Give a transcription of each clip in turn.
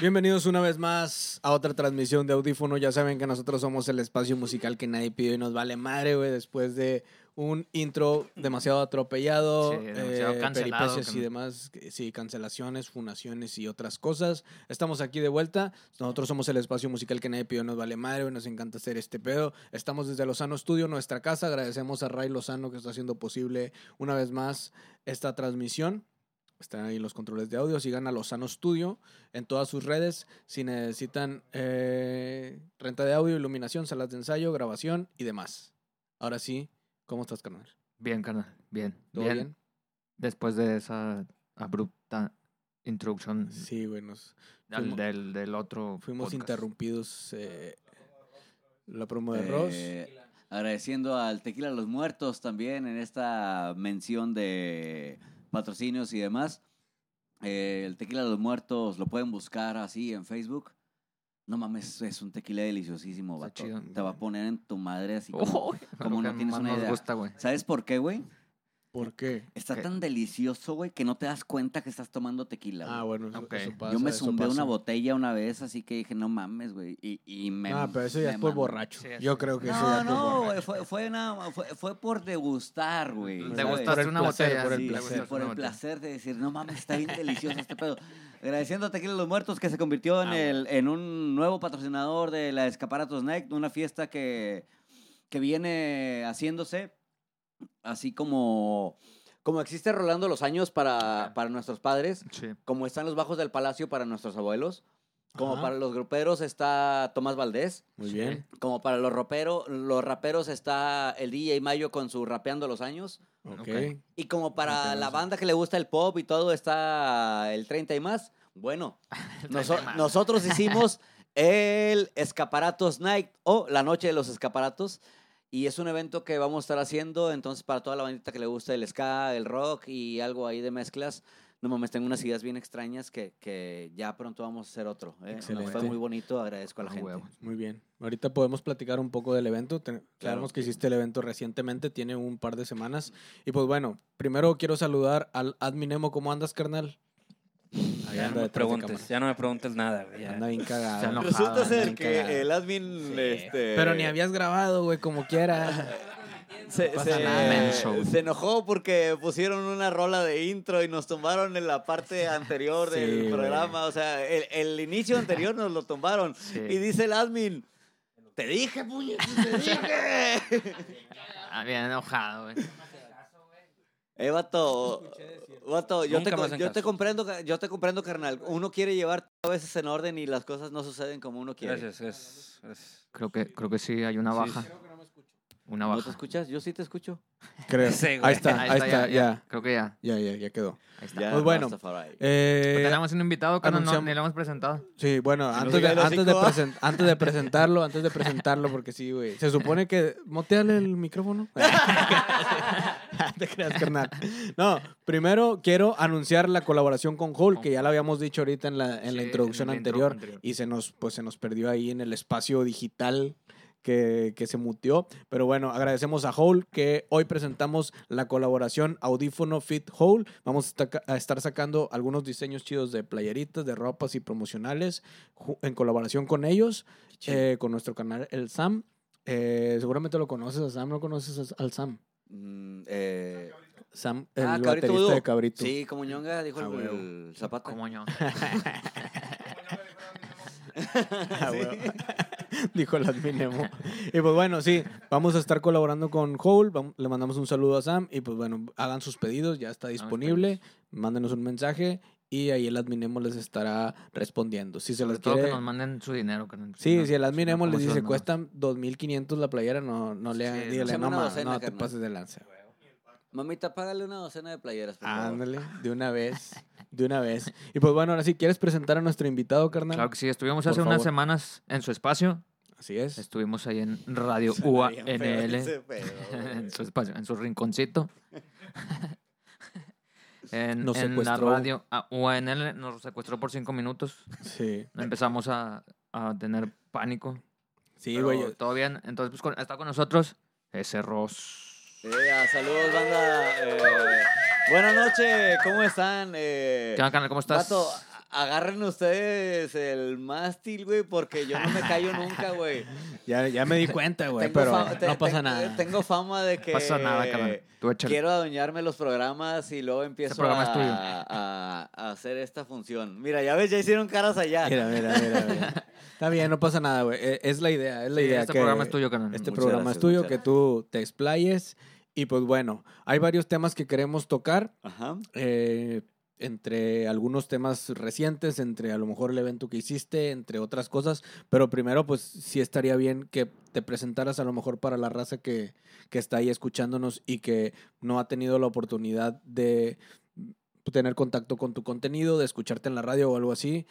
Bienvenidos una vez más a otra transmisión de Audífono. Ya saben que nosotros somos el espacio musical que nadie pidió y nos vale madre, güey, después de un intro demasiado atropellado, Sí, demasiado eh, cancelado, peripecias que- y demás, sí, cancelaciones, funaciones y otras cosas. Estamos aquí de vuelta. Nosotros somos el espacio musical que nadie pidió y nos vale madre, güey, nos encanta hacer este pedo. Estamos desde Lozano Studio, nuestra casa. Agradecemos a Ray Lozano que está haciendo posible una vez más esta transmisión. Están ahí los controles de audio. Sigan a Lozano Studio en todas sus redes. Si necesitan eh, renta de audio, iluminación, salas de ensayo, grabación y demás. Ahora sí, ¿cómo estás, carnal? Bien, carnal. Bien. ¿Todo bien. bien? Después de esa abrupta introducción Sí, güey. nos al- fuimos- del, del otro. fuimos podcast. interrumpidos. eh, la promo de Ross. Eh, agradeciendo al Tequila los Muertos también en esta mención de patrocinios y demás. Eh, el Tequila de los Muertos lo pueden buscar así en Facebook. No mames, es un tequila deliciosísimo, vato. chido. Te va a poner en tu madre así como... Oh, no tienes una idea. gusta. ¿Sabes por qué, güey? ¿Por qué? Está ¿Qué? tan delicioso, güey, que no te das cuenta que estás tomando tequila. Ah, bueno, eso, eso pasa. Yo me eso zumbé una botella una vez, así que dije, no mames, güey. Y, y me. Ah, pero eso ya es por borracho. Sí, Yo creo que eso No, ya es por no, güey, fue, fue, una- fue, fue por degustar, güey. Te Te ¿sabes? por gustaste el una botella. por el Sí, sí, placer. por el placer de decir, no mames, está bien delicioso este pedo. Agradeciendo a Tequila Los Muertos que se convirtió en, Ah, el, en un nuevo patrocinador de la Escaparatos Night, una fiesta que, que viene haciéndose así como, como existe rolando los años para, para nuestros padres, Sí. como están los bajos del palacio para nuestros abuelos, como Ajá. para los gruperos está Tomás Valdés. Muy bien. Como para los, ropero, los raperos está el DJ Mayo con su Rapeando los Años. Y como para la banda que le gusta el pop y todo está el 30 y más. Bueno, noso- 30 y más. nosotros hicimos el Escaparatos Night o la Noche de los Escaparatos. Y es un evento que vamos a estar haciendo. Entonces, para toda la bandita que le gusta el ska, el rock y algo ahí de mezclas. No mames, tengo unas ideas bien extrañas que, que ya pronto vamos a hacer otro. ¿eh? Excelente. Fue muy bonito, agradezco a la Ah, gente. huevo. Muy bien. Ahorita podemos platicar un poco del evento. Ten- Sabemos que que sí. hiciste el evento recientemente, tiene un par de semanas. Y pues bueno, primero quiero saludar al Adminemo. ¿Cómo andas, carnal? Ahí Ya no me preguntes, ya no me preguntes nada, güey. ya. Anda bien cagado. Enojado, Resulta ser que cagado. el admin. este, Pero ni habías grabado, güey, como quiera. Se, pasa se- nada. Menso. se enojó porque pusieron una rola de intro y nos tumbaron en la parte anterior Sí, del güey. programa. O sea, el, el inicio anterior nos lo tumbaron. Sí. Y dice el admin, te dije, puñetas, te dije. Ah, bien enojado, güey. eh, vato, vato, yo, te, yo te comprendo, yo te comprendo, carnal. Uno quiere llevar a veces en orden y las cosas no suceden como uno quiere. Gracias, gracias, gracias. Creo que, creo que sí hay una Sí, baja. sí. Una ¿No te escuchas? Yo sí te escucho. Creo. Sí, ahí está, ahí está, ya. Creo que ya. Ya, ya, ya quedó. Ahí está. Ya, Pues bueno. Eh, tenemos un invitado que no, no, ni lo hemos presentado. Sí, bueno, antes de, antes, de antes de presentarlo, antes de presentarlo, porque sí, güey. Se supone que. Moteale el micrófono. Te creas, carnal. No, primero quiero anunciar la colaboración con Hall, que ya la habíamos dicho ahorita en la, en la introducción en anterior, anterior. y se nos, pues, se nos perdió ahí en el espacio digital. Que, que se mutió. Pero bueno, agradecemos a Hole que hoy presentamos la colaboración Audífono Fit Hole. Vamos a esta- a estar sacando algunos diseños chidos de playeritas, de ropas y promocionales en colaboración con ellos, eh, con nuestro canal El Sam. Eh, seguramente lo conoces a Sam, ¿no conoces al Sam? Mm, eh, Sam, el Ah, Cabrito baterista de Cabrito. sí, como ñonga, dijo Ah, el, zapato. Como yo. Ah. Dijo el adminemo. Y pues bueno, sí, vamos a estar colaborando con Hole. Le mandamos un saludo a Sam. Y pues bueno, hagan sus pedidos, ya está disponible. Mándenos un mensaje y ahí el adminemo les estará respondiendo. Si se Sobre les todo quiere. que nos manden su dinero. Sí, no- si el adminemo les ¿cómo se dice cuestan 2.500 la playera, no, no le Sí, hagan, no no, te carnal". pases de lanza. Mamita, págale una docena de playeras, por favor. Ándale, de una vez, de una vez. Y pues bueno, ahora sí, ¿quieres presentar a nuestro invitado, carnal? Claro que sí, estuvimos Por hace unas semanas en su espacio. Así es. Estuvimos ahí en Radio UANL. en su espacio, en su rinconcito. en, Nos en la radio a UANL nos secuestró por cinco minutos. Sí. Empezamos a, a tener pánico. Sí, güey. Todo bien. Entonces, pues con- está con nosotros ese Ross. Eh, ah, saludos, banda. Eh, buenas noches, ¿cómo están? Eh, ¿Qué onda, carnal? ¿Cómo estás? vato, agarren ustedes el mástil, güey, porque yo no me callo nunca, güey. Ya, ya me di cuenta, güey, pero te- no pasa te- nada. Tengo fama de que No pasa nada, carnal. Tú quiero adueñarme los programas y luego empiezo a, hacer esta función. Mira, ya ves, ya hicieron caras allá. Mira, mira, mira, mira. Está bien, no pasa nada, güey. Eh, Es la idea, es la Sí, idea. este que programa es tuyo, carnal. Este Muchas programa gracias, es tuyo, que tú te explayes. Y pues bueno, hay varios temas que queremos tocar. Ajá. eh, entre algunos temas recientes, entre a lo mejor el evento que hiciste, entre otras cosas. Pero primero, pues sí estaría bien que te presentaras a lo mejor para la raza que, que está ahí escuchándonos y que no ha tenido la oportunidad de tener contacto con tu contenido, de escucharte en la radio o algo así.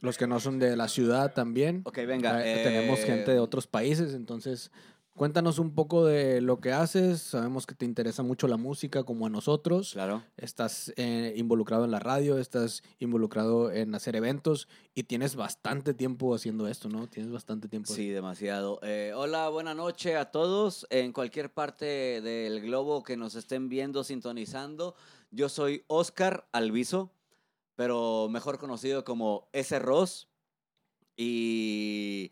Los que no son de la ciudad también. Ok, venga. Eh, Tenemos eh, gente de otros países, entonces cuéntanos un poco de lo que haces. Sabemos que te interesa mucho la música como a nosotros. Claro. Estás eh, involucrado en la radio, estás involucrado en hacer eventos y tienes bastante tiempo haciendo esto, ¿no? Tienes bastante tiempo. Sí, demasiado. Eh, hola, buena noche a todos en cualquier parte del globo que nos estén viendo, sintonizando. Yo soy Oscar Alviso, pero mejor conocido como S. Ross. Y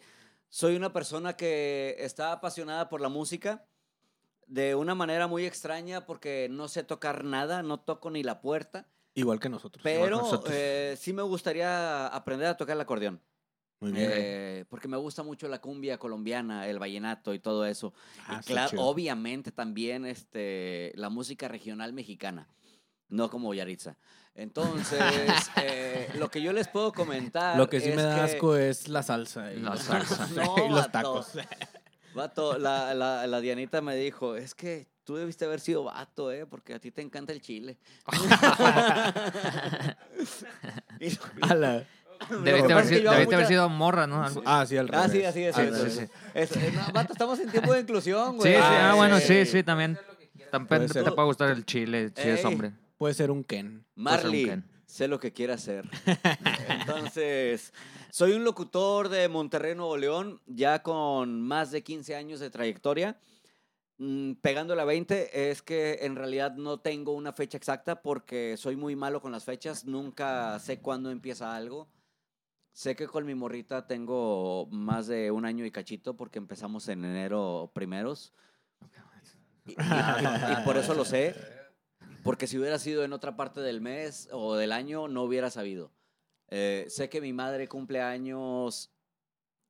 soy una persona que está apasionada por la música de una manera muy extraña porque no sé tocar nada, no toco ni la puerta, Igual que nosotros. pero nosotros. eh, sí me gustaría aprender a tocar el acordeón. Muy bien. Eh, porque me gusta mucho la cumbia colombiana, el vallenato y todo eso. Ah, y claro, obviamente también este, la música regional mexicana, no como Yaritza. Entonces, eh, lo que yo les puedo comentar. Lo que sí es me da que- asco es la salsa. Y, La los- salsa. No, y los vato. tacos. Vato, la, la, la Dianita me dijo, es que tú debiste haber sido vato, ¿eh? Porque a ti te encanta el chile. Ala. Debiste haber, sido, haber morra, ¿no? Ah, sí, al Ah, revés. sí, así es. Sí, sí, sí. No, vato, estamos en tiempo de inclusión, Sí, güey. sí, Ah, ah, bueno, sí. sí, sí, también. También te puede gustar el chile si es hombre. Puede ser un Ken. Un Marley, Ken. sé lo que quiere hacer. Entonces, soy un locutor de Monterrey, Nuevo León, ya con más de 15 años de trayectoria. Pegando la 20 es que en realidad no tengo una fecha exacta porque soy muy malo con las fechas, nunca sé cuándo empieza algo. Sé que con mi morrita tengo más de un año y cachito porque empezamos en enero primeros. Y, y- y por eso lo sé. Porque si hubiera sido en otra parte del mes o del año, no hubiera sabido. Eh, sé que mi madre cumple años.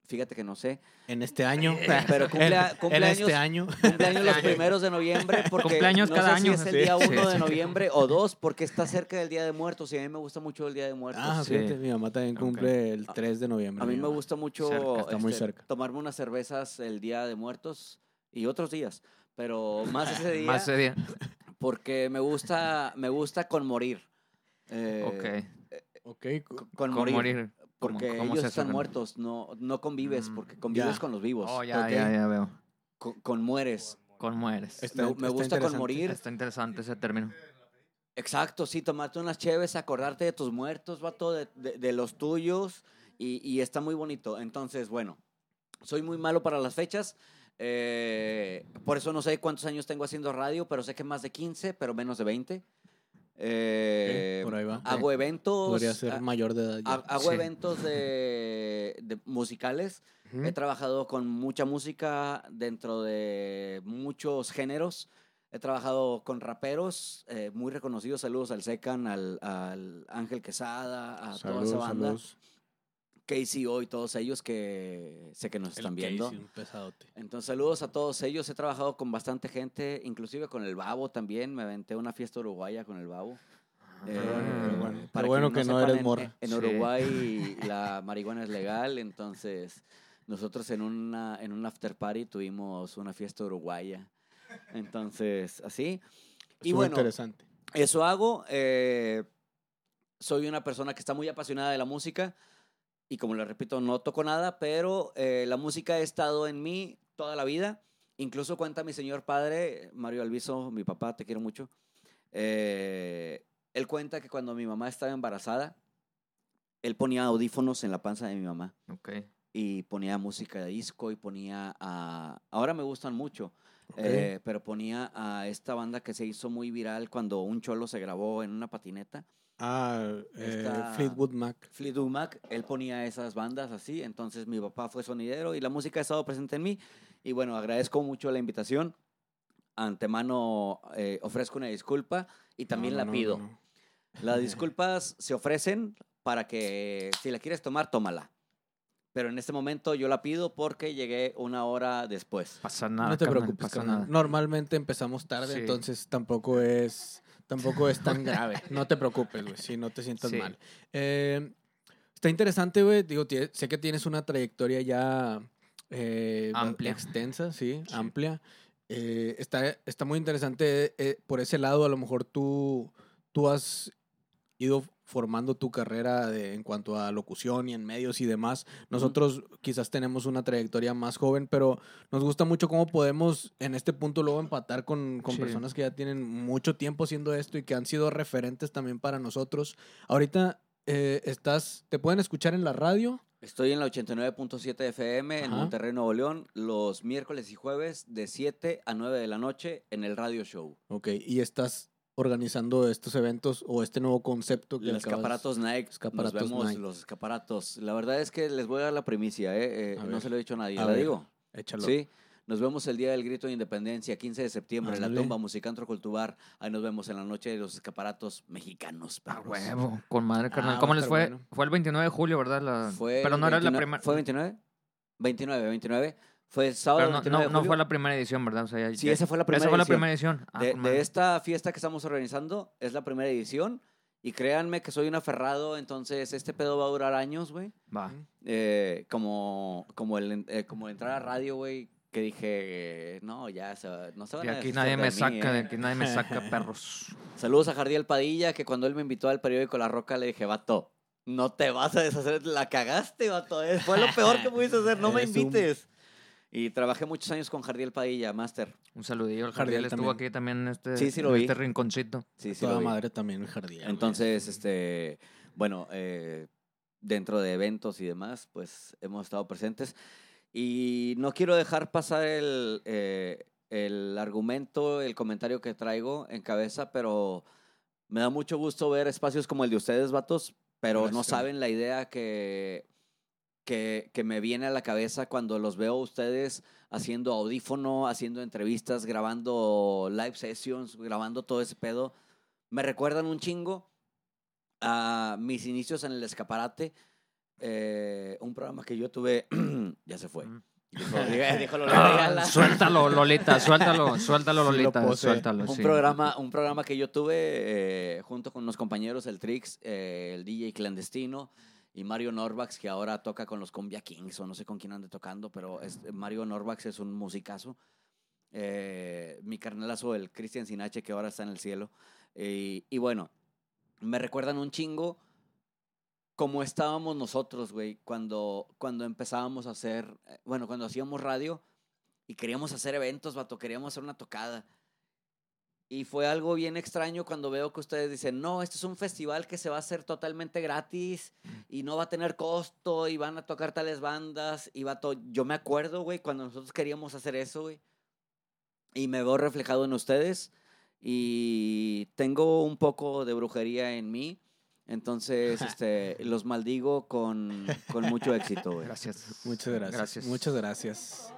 Fíjate que no sé. En este año. Pero cumple, cumple en años, este año. cumple años los primeros de noviembre. Porque Cumpleaños no cada sé si año. es el Sí, día sí, 1 de sí. noviembre o 2, porque está cerca del Día de Muertos y a mí me gusta mucho el Día de Muertos. Ah, sí. fíjate, mi mamá también cumple el 3 de noviembre. A mí me gusta mucho Cerca, está muy este, cerca. tomarme unas cervezas el Día de Muertos y otros días. Pero más ese día, Más ese día. Porque me gusta, me gusta con morir. Eh, Ok. Ok, cu- Con, Con morir. morir. ¿Cómo- Porque cómo ellos se están muertos, no, no convives, Mm, porque convives ya. con los vivos. Oh, ya, Ok. ya, ya veo. con, con mueres. Con mueres. Está- me, está me gusta con morir. Está interesante ese término. Exacto, sí, tomarte unas cheves, acordarte de tus muertos, vato, de, de, de los tuyos, y, y está muy bonito. Entonces, bueno, soy muy malo para las fechas, eh, por eso no sé cuántos años tengo haciendo radio, pero sé que más de 15, pero menos de 20. Eh, por ahí va. Hago eventos. Podría ser ha- mayor de edad. ya. ha- hago Sí. eventos de, de musicales. He trabajado con mucha música dentro de muchos géneros. He trabajado con raperos eh, muy reconocidos. Saludos al Secan, al, al Ángel Quesada, a toda esa banda. saludos. KCO y todos ellos que sé que nos El están viendo. Casey, un pesadote. Entonces, saludos a todos ellos. He trabajado con bastante gente, inclusive con el Babo también. Me aventé una fiesta uruguaya con el Babo. Eh, qué bueno. Para bueno quienes que no sepan, eres en- morra. En, Sí. Uruguay la marihuana es legal, entonces nosotros en una en un after party tuvimos una fiesta uruguaya. Entonces, así. Y bueno, interesante. eso hago. eh, soy una persona que está muy apasionada de la música y como le repito, no toco nada, pero eh, la música ha estado en mí toda la vida. Incluso cuenta mi señor padre, Mario Alviso, mi papá, te quiero mucho. eh, él cuenta que cuando mi mamá estaba embarazada, él ponía audífonos en la panza de mi mamá Ok. y ponía música de disco y ponía a... Ahora me gustan mucho, Ok. eh, pero ponía a esta banda que se hizo muy viral cuando un cholo se grabó en una patineta. Ah, eh, Fleetwood Mac. Fleetwood Mac, él ponía esas bandas así, entonces mi papá fue sonidero y la música ha estado presente en mí. Y bueno, agradezco mucho la invitación. Antemano eh, ofrezco una disculpa y también No, la no, pido. no, no. Las disculpas se ofrecen para que si la quieres tomar, tómala. Pero en este momento yo la pido porque llegué una hora después. Pasa nada. No te preocupes, pasa nada. Normalmente empezamos tarde, Sí. entonces tampoco es tampoco es tan grave. No te preocupes, güey, si no te sientas Sí. mal. Eh, está interesante, güey. Digo, sé que tienes una trayectoria ya eh, Amplia. extensa, sí, Sí. amplia. Eh, está, está muy interesante por ese lado. A lo mejor tú, tú has ido formando tu carrera de- en cuanto a locución y en medios y demás. Nosotros quizás tenemos una trayectoria más joven, pero nos gusta mucho cómo podemos en este punto luego empatar con, con Sí. personas que ya tienen mucho tiempo haciendo esto y que han sido referentes también para nosotros. Ahorita eh, estás, te pueden escuchar en la radio. Estoy en la 89.7 FM en. Monterrey, Nuevo León, los miércoles y jueves de 7 a 9 de la noche en el radio show. Ok, y estás organizando estos eventos o este nuevo concepto que Los acabas- escaparatos Nike, Escaparatos nos vemos Nike. los escaparatos. La verdad es que les voy a dar la primicia, ¿eh? Eh, no ver. se lo he dicho a nadie. A ¿La ver. digo? Échalo. Sí. Nos vemos el día del grito de independencia, 15 de septiembre, en la tumba Musicantro Cultubar. Ahí nos vemos en la noche de los escaparatos mexicanos. A perros. huevo, con madre, carnal. Ah, ¿Cómo les fue? bueno. Fue el 29 de julio, ¿verdad? La- Fue Pero no era la 29 primera. ¿Fue 29? 29, 29. Fue el sábado Pero no, 29 no, de fue la primera edición, ¿verdad? O sea, ya- Sí, ya- esa fue la primera Esa fue la edición. primera edición. Ah, de, de esta fiesta que estamos organizando, es la primera edición. Y créanme que soy un aferrado, entonces este pedo va a durar años, güey. Va. Eh, como, como, el, eh, como entrar a radio, güey, que dije, no, ya, se no se van De a aquí deshacer nadie me saca, de eh". aquí nadie me saca, perros. Saludos a Jardiel Padilla, que cuando él me invitó al periódico La Roca le dije, vato, no te vas a deshacer, la cagaste, vato. eh, Fue lo peor que pudiste hacer, no me un- invites. Y trabajé muchos años con Jardiel Padilla, máster. Un saludillo al Jardiel Jardiel. Estuvo también. aquí también en este, Sí, sí lo en vi. este rinconcito. Sí, sí, Toda lo vi. madre también el güey. Entonces, este, bueno, eh, dentro de eventos y demás, pues hemos estado presentes. Y no quiero dejar pasar el, eh, el argumento, el comentario que traigo en cabeza, pero me da mucho gusto ver espacios como el de ustedes, vatos, pero no saben la idea que, que, que me viene a la cabeza cuando los veo a ustedes haciendo audífono, haciendo entrevistas, grabando live sessions, grabando todo ese pedo. Me recuerdan un chingo a mis inicios en el escaparate. eh, un programa que yo tuve, ya se fue. Mm. Dijo, dijo Lolita. Ah, suéltalo, Lolita, suéltalo, suéltalo, Sí lo Lolita, posee. suéltalo. un sí. programa, un programa que yo tuve eh, junto con unos compañeros, el Trix, eh, el DJ clandestino y Mario Norvax, que ahora toca con los Combia Kings o no sé con quién ande tocando, pero es- Mario Norvax es un musicazo. Eh, mi carnalazo, el Cristian Sinache, que ahora está en el cielo. Y- y bueno, me recuerdan un chingo cómo estábamos nosotros, güey, cuando, cuando empezábamos a hacer, eh, bueno, cuando hacíamos radio y queríamos hacer eventos, vato, queríamos hacer una tocada. Y fue algo bien extraño cuando veo que ustedes dicen, no, este es un festival que se va a hacer totalmente gratis y no va a tener costo y van a tocar tales bandas. Y vato, yo me acuerdo, güey, cuando nosotros queríamos hacer eso, güey. Y me veo reflejado en ustedes y tengo un poco de brujería en mí. Entonces, este, los maldigo con, con mucho éxito, güey. Gracias. Muchas gracias. Gracias. Muchas gracias.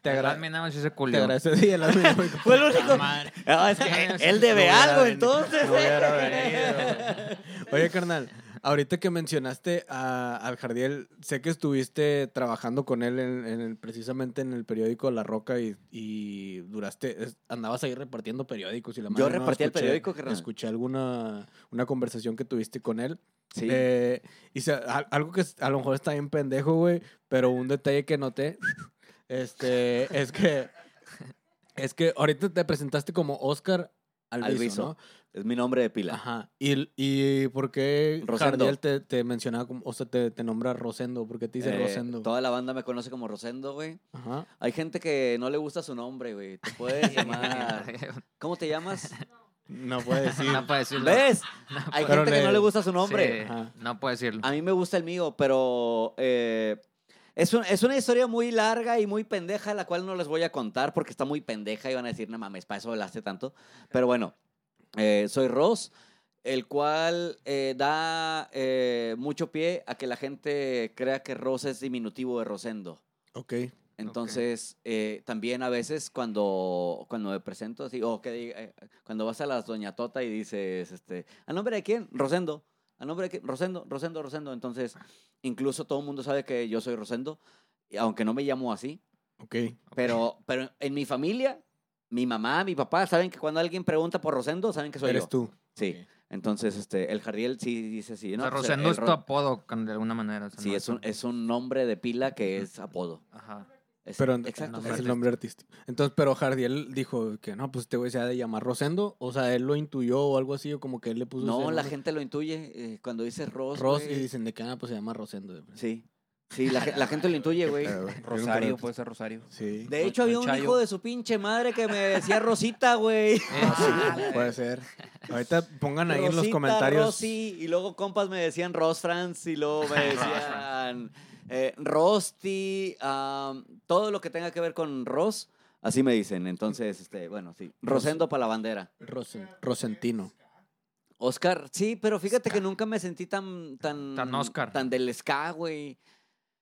Te, te agra- te agra- Admin nada más sí se te agradezco. Sí, el admin fue el único-. Ah, es que No, él debe no algo, venido, entonces. no. Oye, carnal, ahorita que mencionaste a, al Jardiel, sé que estuviste trabajando con él en, en el- precisamente en el periódico La Roca y, y duraste, es- andabas ahí repartiendo periódicos y la Yo madre, ¿no? repartía el periódico, carnal. Escuché alguna una conversación que tuviste con él. Sí. Eh, y se- al- algo que a lo mejor está bien pendejo, güey, pero un detalle que noté, este, es que, es que ahorita te presentaste como Oscar Alviso, Alviso. ¿no? Es mi nombre de pila. Ajá. ¿Y, y por qué Rosendo. Jardiel te, te mencionaba, como, o sea, te, te nombra Rosendo? ¿Por qué te dice Eh, Rosendo? Toda la banda me conoce como Rosendo, güey. Ajá. Hay gente que no le gusta su nombre, güey. Te puedes llamar. ¿Cómo te llamas? No puede decir. No puede decirlo. ¿Ves? Hay gente que no le gusta su nombre. Sí, no puede decirlo. A mí me gusta el mío, pero eh, es, un- es una historia muy larga y muy pendeja, la cual no les voy a contar porque está muy pendeja y van a decir, no mames, para eso hablaste tanto. Pero bueno, eh, soy Ross. el cual eh, da eh, mucho pie a que la gente crea que Ros es diminutivo de Rosendo. Ok. Entonces, eh, también a veces cuando, cuando me presento así, o que eh, cuando vas a las Doña Tota y dices, este, ¿a nombre de quién? Rosendo. ¿A nombre de quién? Rosendo, Rosendo, Rosendo. Entonces, incluso todo el mundo sabe que yo soy Rosendo, y aunque no me llamo así. Ok. Pero, pero en mi familia, mi mamá, mi papá, saben que cuando alguien pregunta por Rosendo, saben que soy Eres yo. tú. Sí. Entonces, este, el Jardiel sí dice sí. o ¿no? sea, Pues, Rosendo el es tu apodo de alguna manera. o sea, Sí, no es un, es un nombre de pila que es apodo. Ajá. Es- Pero exacto. es el nombre artístico. Entonces, pero Jardiel dijo que no, pues este güey se ha de llamar Rosendo. O sea, él lo intuyó o algo así, o como que él le puso. No, ese la gente lo intuye eh, cuando dice Ross. Ross güey. y dicen de que ah, pues se llama Rosendo. Sí. Sí, la, ge- la gente lo intuye, güey. Güey, Rosario, puede ser Rosario. Sí. De hecho, había un Chayo. hijo de su pinche madre que me decía Rosita, güey. Eh, Puede ser. Ahorita pongan ahí en los comentarios. Rosy, y luego compas me decían Ross Franz, y luego me decían eh, Rosti, todo lo que tenga que ver con Ross, así me dicen. Entonces, este, bueno, sí. Rosendo para la bandera. Rosen- Rosentino. Oscar, sí, pero fíjate que nunca me sentí tan. Tan, Tan Oscar. Tan del ska, güey.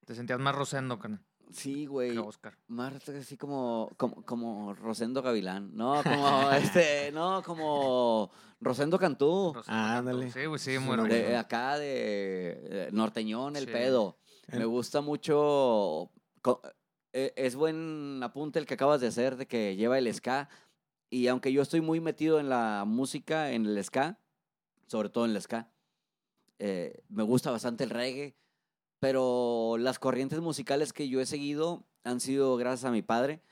Te sentías más Rosendo carnal, Sí, güey. Oscar. Más así como, como, como Rosendo Gavilán. No, como este, no, como Rosendo Cantú. Rosendo Ah, Cantú. ándale. Sí, güey, sí, muy. De acá de norteñón, el Sí. pedo. Me gusta mucho. eh, Es buen apunte el que acabas de hacer de que lleva el ska. Y aunque yo estoy muy metido en la música, en el ska, sobre todo en el ska, eh, me gusta bastante el reggae. Pero las corrientes musicales que yo he seguido han sido gracias a mi padre.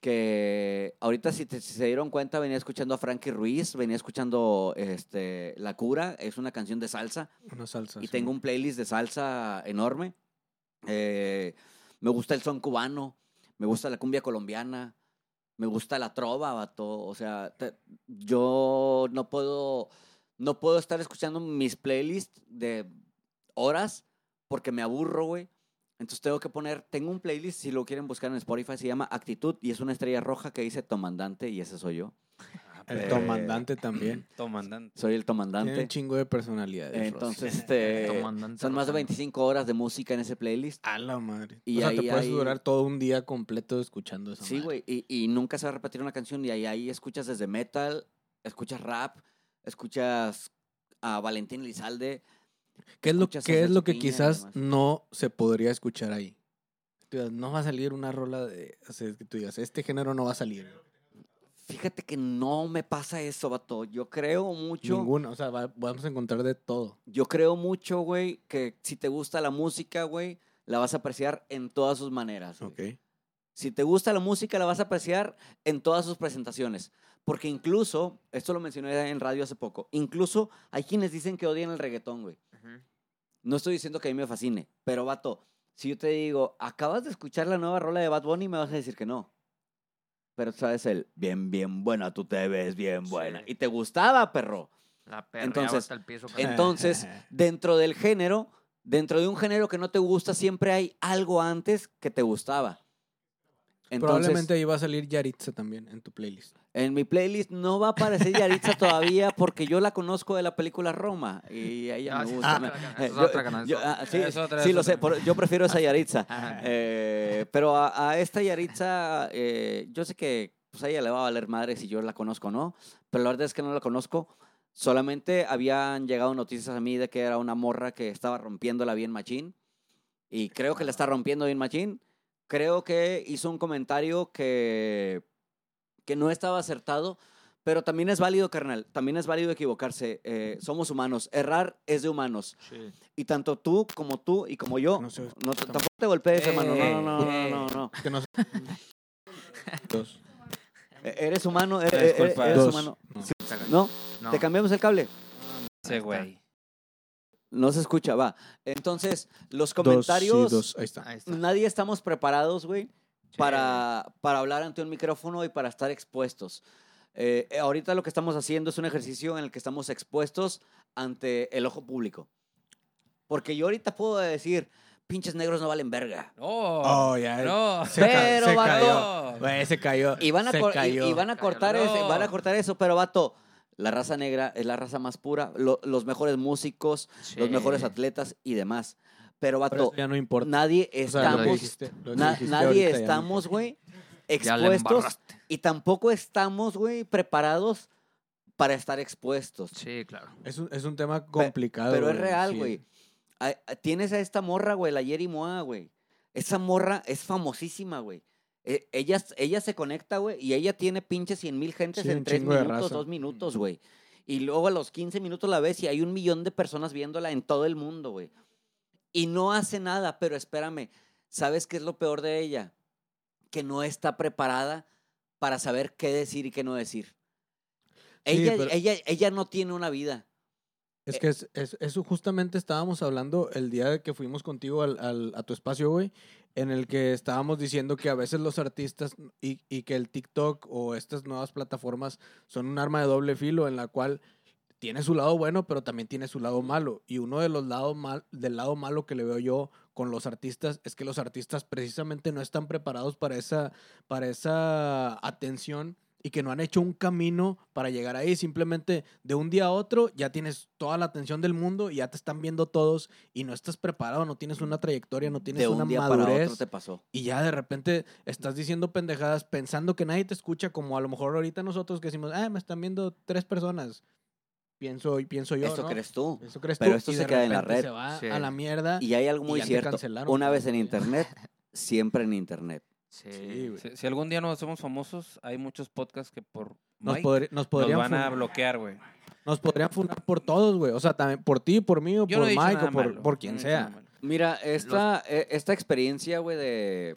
Que ahorita, si, te- si se dieron cuenta, venía escuchando a Frankie Ruiz, venía escuchando este, La Cura, es una canción de salsa. Una salsa. Y sí. tengo un playlist de salsa enorme. Eh, me gusta el son cubano, me gusta la cumbia colombiana, me gusta la trova, vato. O sea, yo no puedo, no puedo estar escuchando mis playlists de horas porque me aburro, güey. Entonces tengo que poner, tengo un playlist, si lo quieren buscar en Spotify, se llama Actitud y es una estrella roja que dice Tomandante y ese soy yo. El Eh, comandante también. Tomandante. Soy el Tiene Tomandante. un chingo de personalidades. Entonces, este, Comandante son más de Rosendo. 25 horas de música en ese playlist. A la madre. Y o sea, ahí te puedes durar todo un día completo escuchando eso. Sí, güey, y, y nunca se va a repetir una canción y ahí, ahí escuchas desde metal, escuchas rap, escuchas a Valentín Elizalde. ¿Qué es lo, qué es lo que quizás no se podría escuchar ahí? No va a salir una rola de. O sea, que tú digas, este género no va a salir. Fíjate que no me pasa eso, vato. Yo creo mucho, Ninguna. O sea, va- vamos a encontrar de todo. yo creo mucho, güey, que si te gusta la música, güey, la vas a apreciar en todas sus maneras. güey. Ok. Si te gusta la música, la vas a apreciar en todas sus presentaciones. Porque incluso, esto lo mencioné en radio hace poco, incluso hay quienes dicen que odian el reggaetón, güey. No estoy diciendo que a mí me fascine, pero vato, si yo te digo, acabas de escuchar la nueva rola de Bad Bunny, me vas a decir que no. Pero sabes el, bien, bien buena, tú te ves bien buena. Sí. Y te gustaba, perro. La perreaba Entonces, hasta el piso. carnal. Entonces, dentro del género, dentro de un género que no te gusta, siempre hay algo antes que te gustaba. Entonces, Probablemente ahí va a salir Yaritza también en tu playlist. en mi playlist no va a aparecer Yaritza todavía porque yo la conozco de la película Roma y a ella Ah, me gusta. es otra yo- yo- ah, sí, Es otra, sí lo sé, por- yo prefiero esa Yaritza. Ajá. Eh, pero a, a esta Yaritza, eh, yo sé que pues, a ella le va a valer madre si yo la conozco o no, pero la verdad es que no la conozco. Solamente habían llegado noticias a mí de que era una morra que estaba rompiéndola bien machín. Y creo que la está rompiendo bien machín. Creo que hizo un comentario que, que no estaba acertado, pero también es válido, carnal. También es válido equivocarse. Eh, somos humanos. Errar es de humanos. Sí. Y tanto tú como tú y como yo, No sé, no, te- tampoco te golpees, hermano. No, no, no, no, Eh, no, no. Que no sé. Dos. E- Eres humano, e- e- eres Dos. humano. No. ¿No? No. ¿Te cambiamos el cable? Ese güey. No se escucha, va. Entonces, los Dos, comentarios, sí, dos. Ahí está. Ahí está. nadie estamos preparados, güey, Sí. para, para hablar ante un micrófono y para estar expuestos. Eh, eh, ahorita lo que estamos haciendo es un ejercicio en el que estamos expuestos ante el ojo público. Porque yo ahorita puedo decir, pinches negros no valen verga. No. Oh, ya. no. Se, ca- Pero, se vato. cayó. Güey, se cayó. Y van a, se cor- y- cayó. y van a Cayó. cortar No. ese- van a cortar eso, pero vato, La raza negra es la raza más pura, lo- los mejores músicos, los mejores atletas y demás. Pero, Pero vato, ya no importa. nadie O sea, lo estamos, dijiste- lo que na- dijiste nadie estamos, güey, expuestos y tampoco estamos, güey, preparados para estar expuestos. Sí, claro. Es un, es un tema complicado. Pero es real, güey. Tienes a esta morra, güey, la Yeri Moa, güey. Esa morra es famosísima, güey. Eh, ella, ella se conecta, güey, y ella tiene pinche 100 mil gentes Sí, en un 3 chingo de minutos, raza. 2 minutos, güey. Y luego a los 15 minutos la ves y hay un millón de personas viéndola en todo el mundo, güey. Y no hace nada, pero espérame, ¿sabes qué es lo peor de ella? Que no está preparada para saber qué decir y qué no decir. Sí, Ella, pero- ella, ella no tiene una vida. Es Eh, que es, es- eso justamente estábamos hablando el día que fuimos contigo al, al- a tu espacio, güey, en el que estábamos diciendo que a veces los artistas y, y que el TikTok o estas nuevas plataformas son un arma de doble filo en la cual tiene su lado bueno, pero también tiene su lado malo. Y uno de los lados mal, del lado malo que le veo yo con los artistas es que los artistas precisamente no están preparados para esa, para esa atención y que no han hecho un camino para llegar ahí. Simplemente de un día a otro ya tienes toda la atención del mundo y ya te están viendo todos y no estás preparado, no tienes una trayectoria, no tienes de una un día madurez. para otro te pasó. Y ya de repente estás diciendo pendejadas pensando que nadie te escucha, como a lo mejor ahorita nosotros que decimos, ah, me están viendo tres personas. Pienso, pienso yo. Esto ¿no? crees tú. Eso crees Pero tú, esto y se de queda en la red. Se va Sí. a la mierda. Y hay algo muy cierto. Una vez en internet, siempre en internet. Sí. Sí, güey. Si, si algún día nos hacemos famosos, hay muchos podcasts que por Nos, podri- nos nos podrían van a bloquear, güey. nos podrían funar por todos, güey. O sea, también por ti, por mí, o Yo no por dicho Mike, o por, por no quien sea. Mira, esta, eh, esta experiencia, güey, de...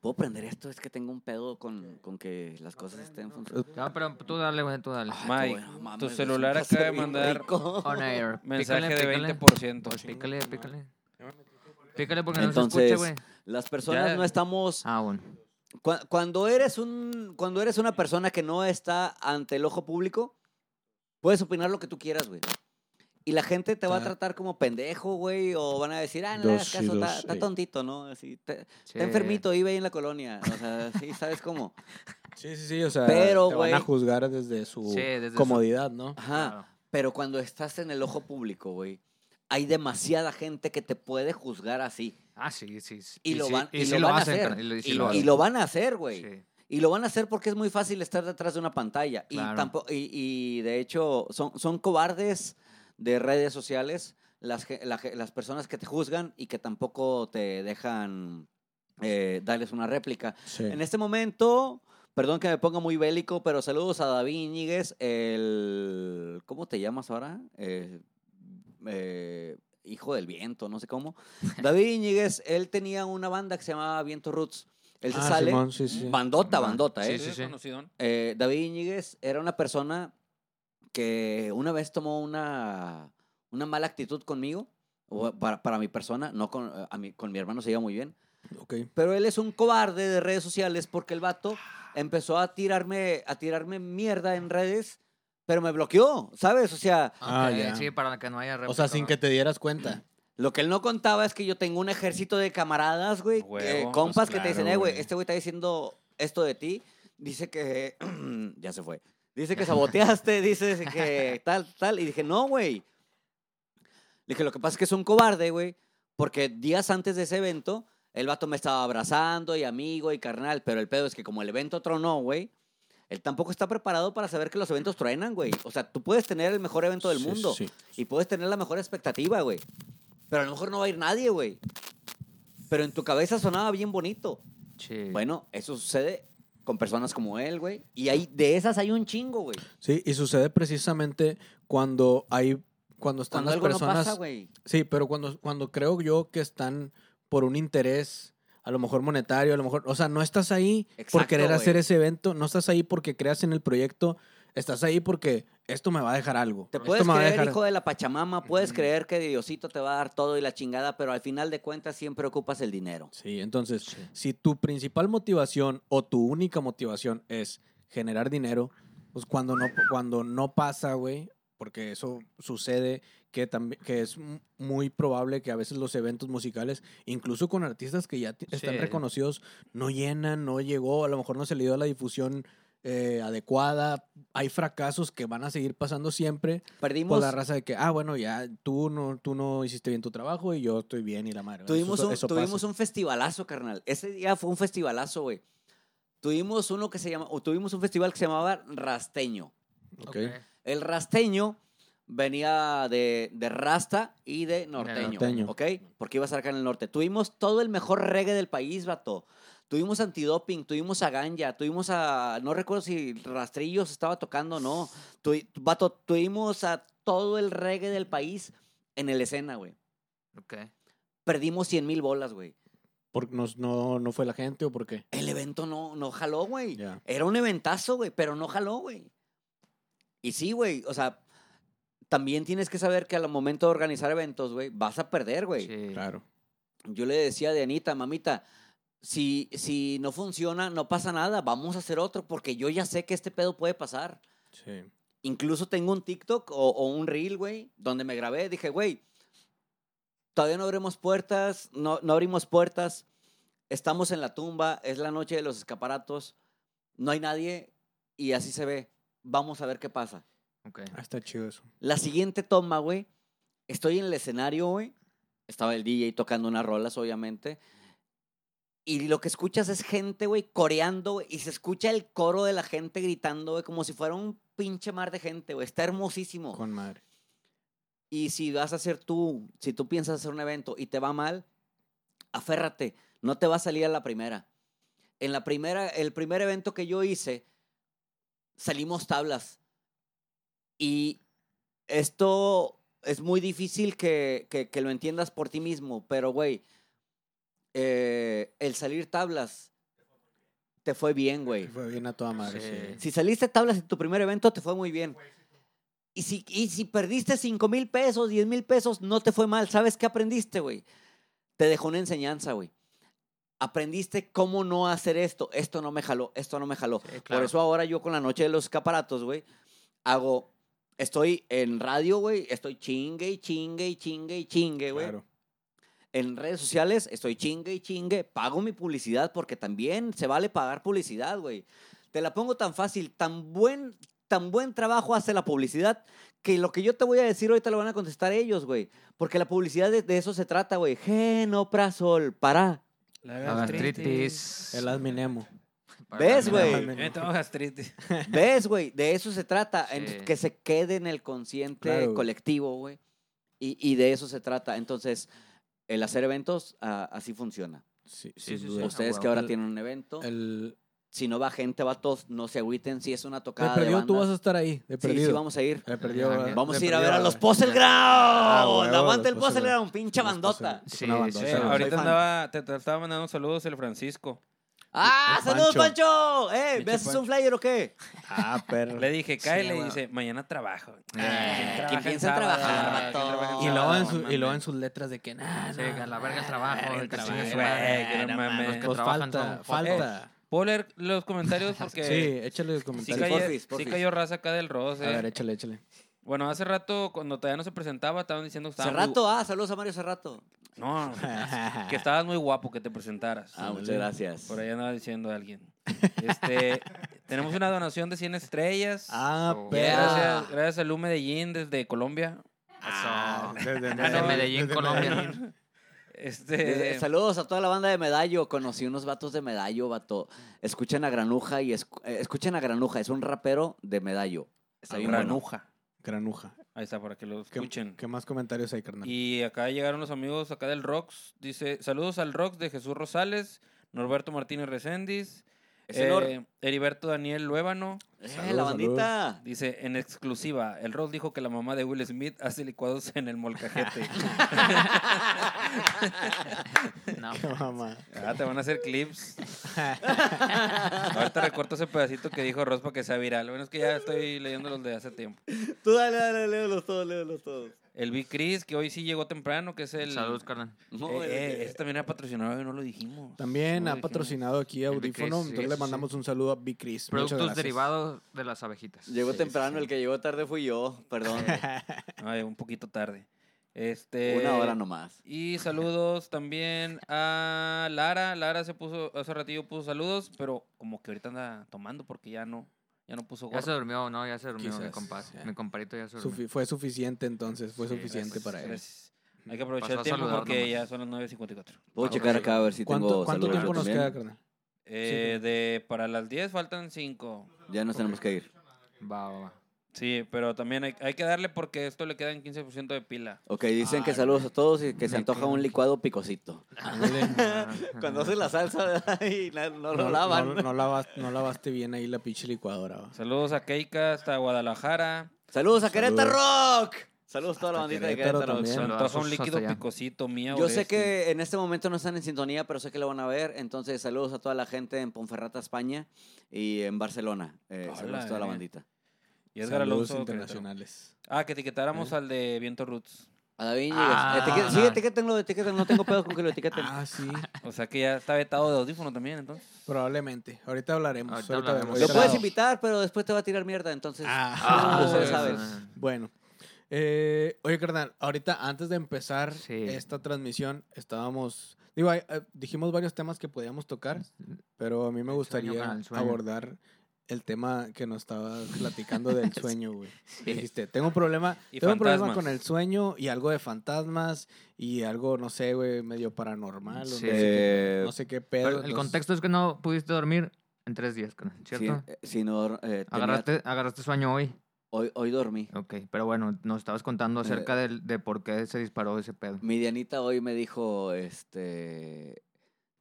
¿Puedo prender esto? Es que tengo un pedo con, con que las cosas estén funcionando. Ya, pero tú dale, güey, tú dale. Ah, Mike, qué bueno, mames, tu celular acaba de mandar rico. On air. Mensaje Pícale, de pícale. 20%. Pues pícale, pícale. Pícale porque no se Entonces, escucha, güey. Las personas Ya. no estamos... Ah, bueno. Cu- Cuando eres, un, cuando eres una persona que no está ante el ojo público, puedes opinar lo que tú quieras, güey. Y la gente te va a tratar como pendejo, güey, o van a decir, ah, no le Dos hagas caso, dos, está, está tontito, ¿no? Así, te- Sí. está enfermito, vive ahí en la colonia. O sea, sí, ¿sabes cómo? Sí, sí, sí. O sea, Pero, te güey- van a juzgar desde su Sí, desde su- comodidad, ¿no? Ajá. Claro. Pero cuando estás en el ojo público, güey, hay demasiada gente que te puede juzgar así. Ah, sí, sí. sí. Y, lo van, a hacer. y lo- van a hacer, güey. Sí. Y lo van a hacer porque es muy fácil estar detrás de una pantalla. Y, Claro. tampo- y, y de hecho, son, son cobardes de redes sociales las, la las personas que te juzgan y que tampoco te dejan eh, darles una réplica. Sí. En este momento, perdón que me ponga muy bélico, pero saludos a David Íñiguez, el... ¿Cómo te llamas ahora? Eh, eh, hijo del viento, no sé cómo. David Íñiguez, él tenía una banda que se llamaba Viento Roots. Él se Ah, sale... Simón, sí, sí. Bandota, bandota, ¿eh? Sí, sí, sí. conocidón. Eh, David Íñiguez era una persona que una vez tomó una, una mala actitud conmigo, o para, para mi persona, no con, a mi, con mi hermano se lleva muy bien, Ok. pero él es un cobarde de redes sociales porque el vato empezó a tirarme, a tirarme mierda en redes, pero me bloqueó, ¿sabes? O sea, Ah, Ok, ya. Sí, para que no haya O sea, sin que te dieras cuenta. lo que él no contaba es que yo tengo un ejército de camaradas, güey, Huevo, eh, pues compas que te dicen, claro, eh, güey, güey. este güey está diciendo esto de ti, dice que, ya se fue, dice que saboteaste, dice que tal, tal, y dije, no, güey. Dije, lo que pasa es que es un cobarde, güey, porque días antes de ese evento, el vato me estaba abrazando y amigo y carnal, pero el pedo es que como el evento tronó, güey, él tampoco está preparado para saber que los eventos truenan, güey. O sea, tú puedes tener el mejor evento del Sí, mundo sí. y puedes tener la mejor expectativa, güey. Pero a lo mejor no va a ir nadie, güey. Pero en tu cabeza sonaba bien bonito. Sí. Bueno, eso sucede con personas como él, güey. Y hay, de esas hay un chingo, güey. Sí, y sucede precisamente cuando hay, cuando están Cuando las algo personas. no pasa. Sí, pero cuando, cuando creo yo que están por un interés, a lo mejor monetario, a lo mejor, o sea, no estás ahí por querer hacer ese evento, no estás ahí porque creas en el proyecto, estás ahí porque esto me va a dejar algo. Te puedes creer dejar- hijo de la Pachamama, puedes creer que Diosito te va a dar todo y la chingada, pero al final de cuentas siempre ocupas el dinero. Sí, entonces, si tu principal motivación o tu única motivación es generar dinero, pues cuando no, cuando no pasa, güey, porque eso sucede, que, también, que es muy probable que a veces los eventos musicales, incluso con artistas que ya están Sí. reconocidos, no llenan, no llegó, a lo mejor no se le dio la difusión eh, adecuada. Hay fracasos que van a seguir pasando siempre por Perdimos, la raza de que, ah, bueno, ya tú no, tú no hiciste bien tu trabajo y yo estoy bien y la madre. tuvimos, Eso- un, eso tuvimos un festivalazo, carnal. Ese día fue un festivalazo, güey. Tuvimos uno que se llama, o tuvimos un festival que se llamaba Rasteño. El rasteño venía de, de rasta y de norteño, norteño. ¿ok? Porque iba a estar acá en el norte. Tuvimos todo el mejor reggae del país, vato. Tuvimos antidoping, tuvimos a Ganja, tuvimos a, no recuerdo si Rastrillos estaba tocando o no. Tu- vato, tuvimos a todo el reggae del país en el escena, güey. Ok. Perdimos 100 mil bolas, güey. ¿Por- no, no, ¿No fue la gente o por qué? El evento no, no jaló, güey. Era un eventazo, güey, pero no jaló, güey. Y sí, güey, o sea, también tienes que saber que al momento de organizar eventos, güey, vas a perder, güey. Sí. Claro. Yo le decía a Anita, mamita, si, si no funciona, no pasa nada, vamos a hacer otro, porque yo ya sé que este pedo puede pasar. Sí. Incluso tengo un TikTok o, o un reel, güey, donde me grabé. Dije, güey, todavía no abrimos puertas, no, no abrimos puertas. Estamos en la tumba, es la noche de los escaparatos, no hay nadie y así se ve. Vamos a ver qué pasa. Ok. Ah, está chido eso. La siguiente toma, güey, estoy en el escenario, güey. Estaba el DJ tocando unas rolas, obviamente. Y lo que escuchas es gente, güey, coreando, güey. Y se escucha el coro de la gente gritando, güey, como si fuera un pinche mar de gente, güey. Está hermosísimo. Con madre. Y si vas a hacer tú, si tú piensas hacer un evento y te va mal, aférrate. No te va a salir a la primera. En la primera, el primer evento que yo hice, salimos tablas. Y esto es muy difícil que, que- que lo entiendas por ti mismo, pero güey, eh, el salir tablas te fue bien, güey. Fue bien a toda madre, Sí. sí. Si saliste tablas en tu primer evento, te fue muy bien. Y si, y si perdiste 5 mil pesos, 10 mil pesos, no te fue mal. ¿Sabes qué aprendiste, güey? Te dejó una enseñanza, güey. Aprendiste cómo no hacer esto. Esto no me jaló, esto no me jaló. Sí, Por claro. eso ahora yo con la noche de los escaparatos, güey, hago... Estoy en radio, güey, estoy chingue y chingue y chingue y chingue, güey. Claro. En redes sociales estoy chingue y chingue, pago mi publicidad porque también se vale pagar publicidad, güey. Te la pongo tan fácil, tan buen, tan buen trabajo hace la publicidad que lo que yo te voy a decir ahorita lo van a contestar ellos, güey. Porque la publicidad de, de eso se trata, güey. Genoprazol, para. La gastritis. El adminemo. ¿Ves, güey? Eh, tengo gastritis. ¿Ves, güey? De eso se trata. Sí. que se quede en el consciente Claro. colectivo, güey. Y, y de eso se trata. Entonces, el hacer eventos, ah, así funciona. Sí, Sí, sí. Ustedes huevo. que ahora El- tienen un evento, El, si no va gente, vatos, no se agüiten. Si es una tocada de, perdido tú vas a estar ahí. De Sí, perdido. sí, vamos a ir. De perdido, de Vamos a ir perdido, a ver a los güey. Puzzle Ground. Ah, Aguanta el los Puzzle Puzzle Ground, pinche bandota. Sí, una sí, bandota. Ahorita andaba, te, te estaba mandando saludos el Francisco. ¡Ah, El saludos, Pancho. Pancho! ¿Eh, Pinche ¿me haces un flyer o qué? Ah, perro. Le dije, cae, Sí, le dice, mañana trabajo. Eh, ¿Quién ¿quién trabaja en piensa en trabajar, Y luego, en su- No y luego en mames. sus letras de que nada. Sí, a la verga el trabajo. el trabajo, que no mames. Los que Pues trabajan falta, falta. ¿Puedo leer los comentarios? Porque Sí, échale los sí, comentarios. Sí, cayó, porfis, sí porfis. cayó raza acá del Ross. A ver, échale, échale. Bueno, hace rato, cuando todavía no se presentaba, estaban diciendo que estabas muy- Cerrato, ah, saludos a Mario Cerrato. No, que estabas muy guapo que te presentaras. Ah, muchas gracias. Por ahí andaba diciendo alguien. Este, tenemos una donación de 100 estrellas. Ah, So- perro. Gracias, gracias a Lu Medellín desde Colombia. Ah, desde, Desde Medellín, Colombia. Este, Desde- saludos a toda la banda de Medallo. Conocí unos vatos de Medallo, vato. Escuchen a Granuja y eh, escuchen a Granuja. Es un rapero de Medallo. Está bien bueno. Granuja. Granuja. Ahí está, para que lo ¿Qué, escuchen. qué más comentarios hay, carnal? Y acá llegaron los amigos acá del Rox. Dice, saludos al Rox de Jesús Rosales, Norberto Martínez Reséndiz, eh, Heriberto Daniel Luébano. Eh, la bandita. Dice, en exclusiva, el Rox dijo que la mamá de Will Smith hace licuados en el molcajete. No. Qué mamá. ah, te van a hacer clips. Ahorita recorto ese pedacito que dijo Ross para que sea viral. Bueno, es que ya estoy leyendo los de hace tiempo. Tú dale, dale, léelos todos, léelos todos. El Big Chris, que hoy sí llegó temprano, que es el... Saludos, carnal. No, Eh, eh, ese también era patrocinador y no lo dijimos. También No ha dijimos. patrocinado aquí Audífono, Chris, sí, entonces le sí, mandamos un saludo a Big Chris. Productos derivados de las abejitas. Llegó Sí, temprano, sí. el que llegó tarde fui yo, perdón. Ay, un poquito tarde. Este, Una hora nomás. Y saludos también a Lara. Lara se puso, hace ratillo puso saludos, pero como que ahorita anda tomando porque ya no, ya no puso Ya se durmió, ¿no? Ya se durmió mi Quizás, compa. ya. Mi comparito ya se durmió. Sufi- fue suficiente entonces, fue Sí, suficiente Gracias, para él. gracias. Hay que aprovechar Pasó el tiempo porque nomás. ya son las 9.54. Puedo Ah, checar acá a ver si ¿Cuánto, tengo cuánto tiempo nos queda, carnal? Eh, de, para las 10 faltan 5. Ya nos tenemos que ir. Va, va, va. Sí, pero también hay, hay que darle porque esto le quedan 15% de pila. Ok, dicen que saludos a todos y que se antoja un licuado picosito. Cuando hace la salsa y no, no lo lavan. no, no lavas- no lavaste bien ahí la pinche licuadora. va. Saludos a Keika hasta Guadalajara. Saludos a Querétaro Saludos. Rock. Saludos a toda la bandita de Querétaro. Se antoja un líquido picosito mía. Yo sé que en este momento no están en sintonía, pero sé que lo van a ver. Entonces, saludos a toda la gente en Ponferrata, España y en Barcelona. Eh, Hola, saludos a toda la bandita. Y Edgar Saludos Alonso. Querétaro. internacionales. Ah, que etiquetáramos ¿Eh? al de Viento Roots. A David Ah. Etiquet- sí, etiquétenlo, etiquétenlo. No tengo pedo con que lo etiqueten. Ah, sí, O sea que ya está vetado de audífono también, entonces. probablemente. Ahorita hablaremos. Ahorita ahorita hablaremos. vemos. lo puedes no. invitar, pero después te va a tirar mierda. Entonces, Ah, ustedes Ah, saben. Bueno. Eh, oye, carnal, ahorita antes de empezar Sí. esta transmisión, estábamos. Digo, eh, dijimos varios temas que podíamos tocar, pero a mí me gustaría sueño. abordar el tema que nos estabas platicando del sueño, güey. Dijiste, tengo un problema, Y tengo un problema con el sueño y algo de fantasmas y algo, no sé, güey, medio paranormal. o Sí. no, sé qué, Eh, no sé qué pedo. Pero el contexto es que no pudiste dormir en tres días, carnal, Sí, ¿cierto? eh, si no, eh, tenía- Agarraste, agarraste sueño hoy. hoy, hoy dormí. Ok, pero bueno, nos estabas contando Eh, acerca del- de, por qué se disparó ese pedo. Mi Dianita hoy me dijo, este,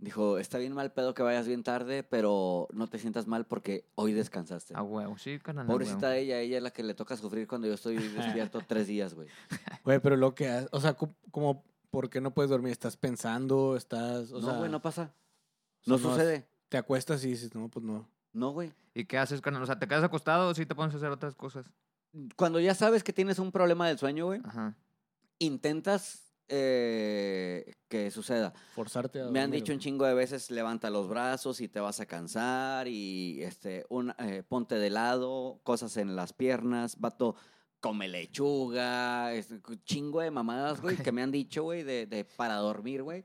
dijo, está bien mal pedo que vayas bien tarde, pero no te sientas mal porque hoy descansaste. A huevo, sí, carnal. a Pobrecita de ella, ella es la que le toca sufrir cuando yo estoy despierto tres días, güey. Güey, pero lo que, ha- o sea, como, ¿por qué no puedes dormir? ¿Estás pensando? ¿Estás, o no, sea, güey, no pasa. No sucede. te acuestas y dices, no, pues no. No, güey. ¿Y qué haces, carnal? O sea, ¿te quedas acostado o sí te pones a hacer otras cosas? Cuando ya sabes que tienes un problema del sueño, güey, Ajá. intentas eh, que suceda. Forzarte a Me han dicho un chingo de veces, levanta los brazos y te vas a cansar y este, un, eh, ponte de lado, cosas en las piernas, vato, come lechuga, es- chingo de mamadas, güey, que me han dicho, güey, de, de para dormir, güey.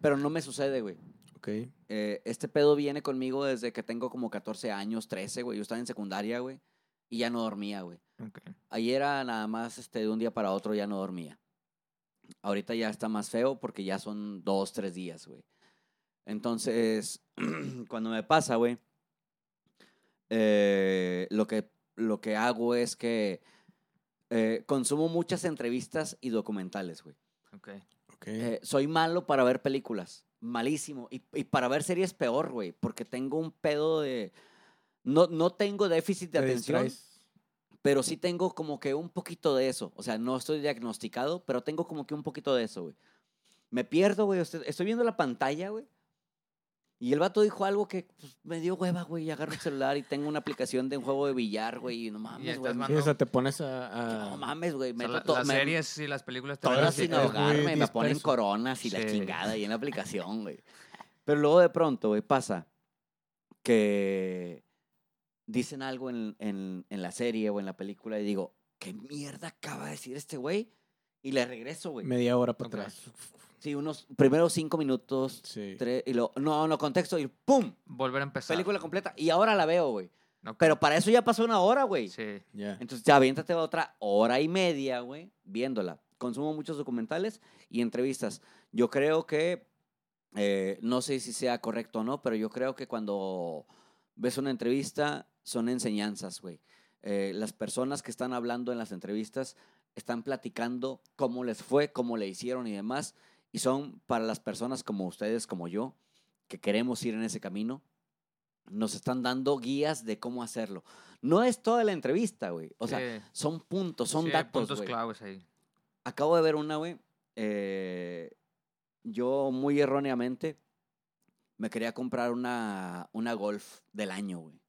Pero no me sucede, güey. Ok. Eh, este pedo viene conmigo desde que tengo como 14 años, 13, güey. Yo estaba en secundaria, güey, y ya no dormía, güey. Ayer era nada más este, de un día para otro ya no dormía. Ahorita ya está más feo porque ya son dos, tres días, güey. Entonces, cuando me pasa, güey, eh, lo, que, lo que hago es que eh, consumo muchas entrevistas y documentales, güey. Ok. Ok. Eh, soy malo para ver películas, malísimo. Y, y para ver series peor, güey, porque tengo un pedo de... No, no tengo déficit de Te atención distraes. Pero sí tengo como que un poquito de eso. O sea, no estoy diagnosticado, pero tengo como que un poquito de eso, güey. Me pierdo, güey. Estoy viendo la pantalla, güey. Y el vato dijo algo que pues, me dio hueva, güey. Y agarro el celular y tengo una aplicación de un juego de billar, güey. Y no mames, güey. Sí, o sea, te pones a... a- No mames, güey. O sea, la- las me- series y las películas te Todas sin ahogarme, me ponen coronas y la Sí. chingada ahí en la aplicación, güey. Pero luego de pronto, güey, pasa que dicen algo en, en, en la serie o en la película y digo, ¿qué mierda acaba de decir este güey? Y le regreso, güey. media hora para atrás. Sí, unos primeros cinco minutos, Sí. tres, y lo, no, no, contexto, y ¡pum! Volver a empezar. Película completa. Y ahora la veo, güey. Pero para eso ya pasó una hora, güey. Sí. Ya. Entonces ya aviéntate otra hora y media, güey, viéndola. Consumo muchos documentales y entrevistas. Yo creo que, eh, no sé si sea correcto o no, pero yo creo que cuando ves una entrevista son enseñanzas, güey. Eh, las personas que están hablando en las entrevistas están platicando cómo les fue, cómo le hicieron y demás. Y son para las personas como ustedes, como yo, que queremos ir en ese camino, nos están dando guías de cómo hacerlo. No es toda la entrevista, güey. O sea, Sí. son puntos, son Sí, hay datos, puntos claves ahí. Acabo de ver una, güey. eh, yo muy erróneamente me quería comprar una, una Golf del año, güey.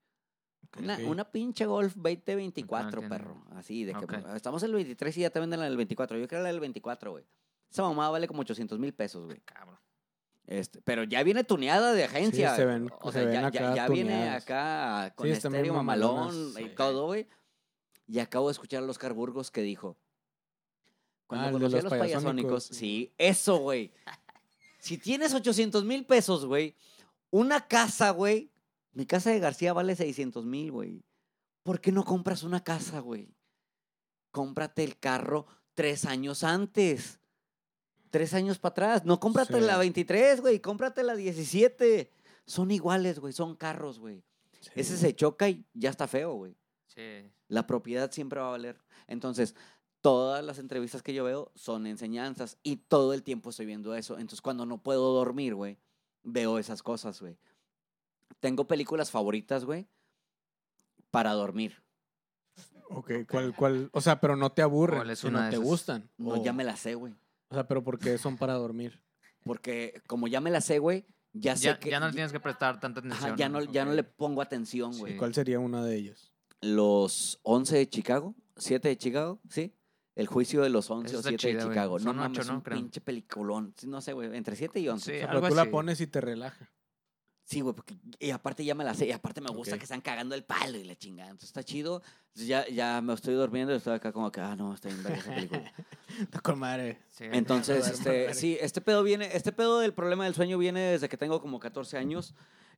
Una, una pinche Golf 2024, entiendo. perro. Así, de que estamos en el 23 y ya te venden la del 24. Yo quiero la del 24, güey. Esa mamá vale como 800 mil pesos, güey. Cabrón. Este, pero ya viene tuneada de agencia. se ven- o se sea, ven ya, acá ya viene acá con Sí, estéreo mamalón y sí. todo, güey. Y acabo de escuchar a Oscar Burgos que dijo, Cuando Ah, conocí a los los payasónicos, payasónicos. sí. Sí, eso, güey. Si tienes 800 mil pesos, güey, una casa, güey. Mi casa de García vale 600 mil, güey. ¿Por qué no compras una casa, güey? Cómprate el carro tres años antes. Tres años para atrás. No cómprate Sí. la 23, güey. Cómprate la 17. Son iguales, güey. Son carros, güey. Sí. Ese se choca y ya está feo, güey. Sí. La propiedad siempre va a valer. Entonces, todas las entrevistas que yo veo son enseñanzas y todo el tiempo estoy viendo eso. Entonces, cuando no puedo dormir, güey, veo esas cosas, güey. Tengo películas favoritas, güey, para dormir. Ok, ¿cuál, cuál? O sea, pero no te aburren, ¿Cuál es una no de te esas? gustan. No, o, ya me las sé, güey. o sea, pero ¿por qué son para dormir? Porque como ya me las sé, güey, ya sé Ya, que... ya no le tienes que prestar tanta Ajá, atención. ya, no, ya no Ok. le pongo atención, güey. Sí. ¿Cuál sería una de ellas? Los 11 de Chicago, 7 de Chicago, ¿sí? El juicio de los 11 Esa o está 7 de güey. Chicago. No Son mames, ocho, ¿no? un Creo. pinche peliculón. Sí, No sé, güey, entre 7 y 11. Sí, O sea, algo pero tú la así. pones y te relaja. Sí, güey, porque y aparte ya me la sé, y aparte me gusta Ok. que están cagando el palo y la chingada. Entonces está chido. Entonces ya, ya me estoy durmiendo y estoy acá como que, ah, no, está bien esa película. Está con madre. Sí. Entonces, este, madre. sí, este pedo viene, este pedo del problema del sueño viene desde que tengo como 14 años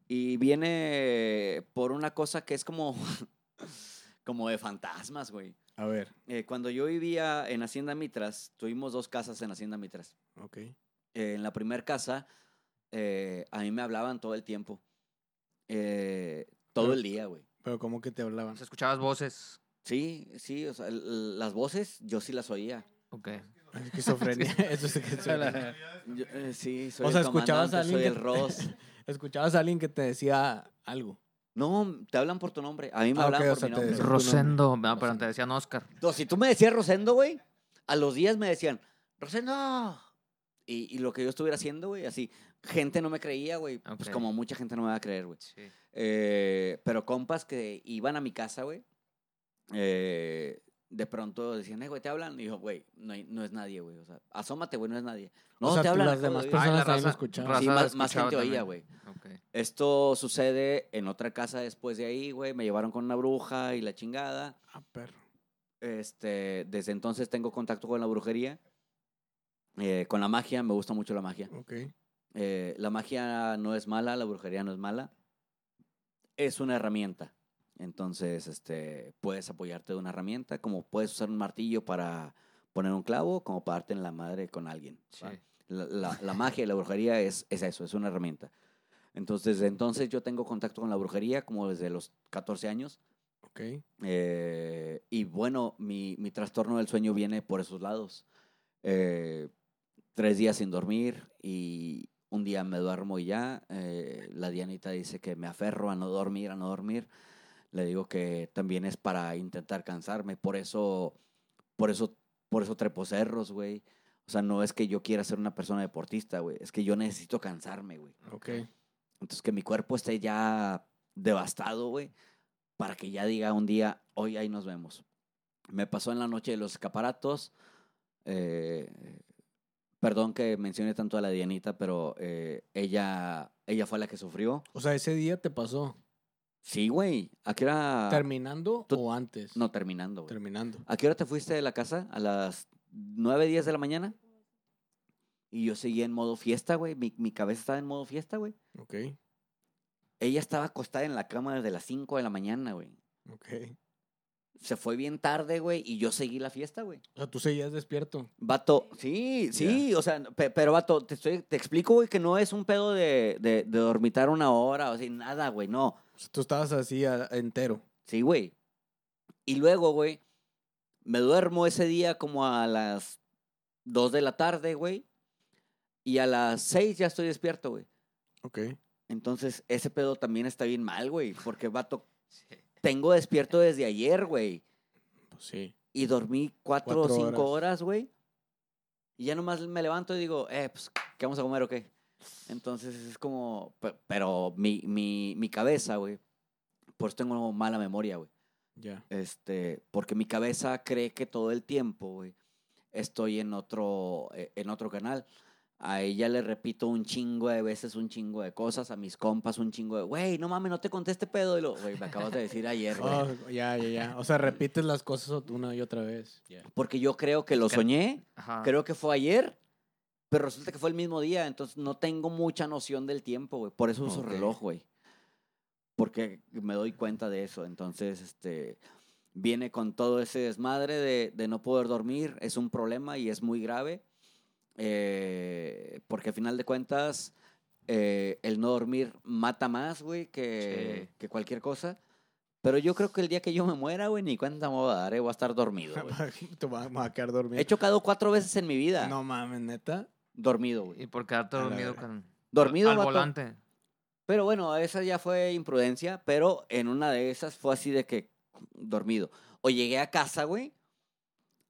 y viene por una cosa que es como, como de fantasmas, güey. A ver, Eh, cuando yo vivía en Hacienda Mitras, tuvimos dos casas en Hacienda Mitras. ok. Eh, en la primera casa, eh, a mí me hablaban todo el tiempo. Eh, todo Pero- el día, güey. Pero ¿cómo que te hablaban? O sea, escuchabas voces. Sí, sí, o sea, las voces yo sí las oía. Ok. Esquizofrenia. Eso es esquizofrenia. Yo, eh, sí, soy O sea, el escuchabas a comandante, soy alguien el Ross. Escuchabas a alguien que te decía algo. No, te hablan por tu nombre. A mí me Ah, o por sea, mi nombre. Rosendo. Ah, pero te decían Oscar. Entonces, si tú me decías Rosendo, güey, a los días me decían, Rosendo. Y, y lo que yo estuviera haciendo, güey, así, gente no me creía, güey. Pues como mucha gente no me va a creer, güey. Sí. Eh, pero compas que iban a mi casa, güey, eh, de pronto decían, eh, güey, te hablan. Y yo, güey, no, hay- no es nadie, güey. O sea, asómate, güey, no es nadie. No, o sea, te hablan. las demás oír". personas Ay, la raza- escuchaban. raza Sí, más, gente oía, también. güey. Ok. Esto sucede en otra casa después de ahí, güey. Me llevaron con una bruja y la chingada. Ah, perro. Este, desde entonces tengo contacto con la brujería, eh, con la magia. Me gusta mucho la magia. Ok. Eh, la magia no es mala, la brujería no es mala. Es una herramienta. Entonces, este, puedes apoyarte de una herramienta, como puedes usar un martillo para poner un clavo, como para darte en la madre con alguien. Sí. ¿va? La, la- la magia y la brujería es, es eso, es una herramienta. Entonces, desde entonces yo tengo contacto con la brujería como desde los 14 años. Ok. Eh, y bueno, mi, mi trastorno del sueño viene por esos lados. Eh, tres días sin dormir y un día me duermo y ya. Eh, la Dianita dice que me aferro a no dormir, a no dormir. Le digo que también es para intentar cansarme. Por eso, por eso, por eso trepo cerros, güey. O sea, no es que yo quiera ser una persona deportista, güey. Es que yo necesito cansarme, güey. Ok. Entonces, que mi cuerpo esté ya devastado, güey, para que ya diga un día, hoy ahí nos vemos. Me pasó en la noche de los escaparatos. eh, perdón que mencione tanto a la Dianita, pero eh, ella, ella fue la que sufrió. O sea, ese día te pasó. Sí, güey. ¿A qué hora? ¿Terminando o antes? No, terminando, güey. Terminando. ¿A qué hora te fuiste de la casa? ¿A las 9, 10 de la mañana? Y yo seguía en modo fiesta, güey. Mi, mi cabeza estaba en modo fiesta, güey. Ok. Ella estaba acostada en la cama desde las 5 de la mañana, güey. Ok. Se fue bien tarde, güey, y yo seguí la fiesta, güey. O sea, tú seguías despierto. Vato, sí, sí, o sea, pe- pero vato, te, estoy, te explico, güey, que no es un pedo de, de, de dormitar una hora, o sea, nada, güey, no. O sea, tú estabas así a- entero. Sí, güey. Y luego, güey, me duermo ese día como a las 2 de la tarde, güey, y a las 6 ya estoy despierto, güey. Ok. Entonces, ese pedo también está bien mal, güey, porque, vato, Sí. Tengo despierto desde ayer, güey. Pues sí. y dormí cuatro, o cinco horas. güey. Y ya nomás me levanto y digo, eh, pues, ¿qué vamos a comer o qué? Entonces es como, pe- pero mi, mi, mi cabeza, güey, por eso tengo mala memoria, güey. Ya. Este, porque mi cabeza cree que todo el tiempo, güey, estoy en otro, eh, en otro canal. A ella le repito un chingo de veces, un chingo de cosas. A mis compas, un chingo de, güey, no mames, no te conté este pedo. Y lo, güey, me acabas de decir ayer, güey. Oh, ya, ya, ya. O sea, repites las cosas una y otra vez. Porque yo creo que lo soñé, Ajá. creo que fue ayer, pero resulta que fue el mismo día. Entonces no tengo mucha noción del tiempo, güey. Por eso uso Ok. reloj, güey. Porque me doy cuenta de eso. Entonces, este. Viene con todo ese desmadre de, de no poder dormir. Es un problema y es muy grave. Eh, porque al final de cuentas, eh, el no dormir mata más, güey, que, Sí. que cualquier cosa. Pero yo creo que el día que yo me muera, güey, ni cuenta me voy a dar, eh, voy a estar dormido, güey. Te vas a quedar dormido. He chocado cuatro veces en mi vida. No mames, neta. Dormido, güey. Y por quedarte dormido con. Dormido, Al vato. volante. Pero bueno, esa ya fue imprudencia, pero en una de esas fue así de que dormido. O llegué a casa, güey.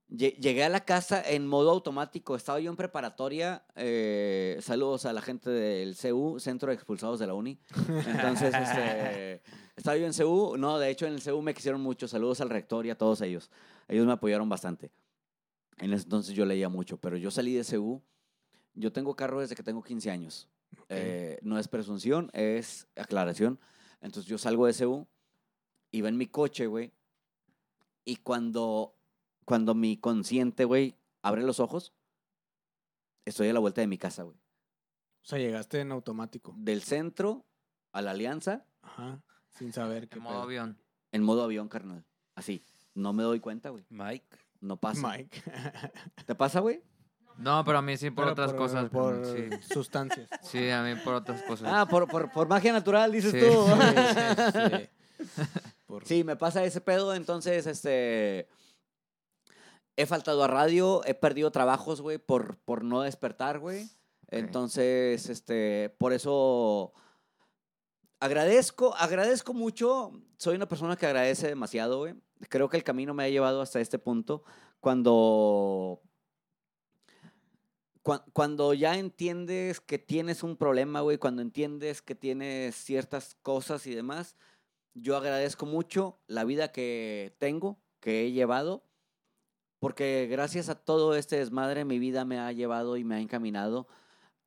Lle- Llegué a la casa en modo automático. Estaba yo en preparatoria. eh, saludos a la gente del CU, Centro de Expulsados de la Uni. Entonces, este, estaba yo en CU. No, de hecho, en el CU me quisieron mucho. Saludos al rector y a todos ellos. Ellos me apoyaron bastante. En ese entonces yo leía mucho, pero yo salí de CU. Yo tengo carro desde que tengo 15 años. Eh, no es presunción, es aclaración. Entonces yo salgo de CU, iba en mi coche, güey. Y cuando, cuando mi consciente, güey, abre los ojos, estoy a la vuelta de mi casa, güey. O sea, llegaste en automático. Del centro a la alianza, Ajá. Sin saber qué En modo pedo. avión. en modo avión, carnal. Así. No me doy cuenta, güey. Mike. No pasa. Mike. ¿Te pasa, güey? No, pero a mí sí por Pero otras cosas. Por Sí. sustancias. sí, a mí por otras cosas. Ah, por, por, por magia natural, dices Sí. tú. Sí, sí, sí. Por- Sí, me pasa ese pedo, entonces, este... He faltado a radio, he perdido trabajos, güey, por, por no despertar, güey. Entonces, este, por eso agradezco, agradezco mucho. Soy una persona que agradece demasiado, güey. Creo que el camino me ha llevado hasta este punto. Cuando, cua- cuando ya entiendes que tienes un problema, güey, cuando entiendes que tienes ciertas cosas y demás, yo agradezco mucho la vida que tengo, que he llevado, porque gracias a todo este desmadre mi vida me ha llevado y me ha encaminado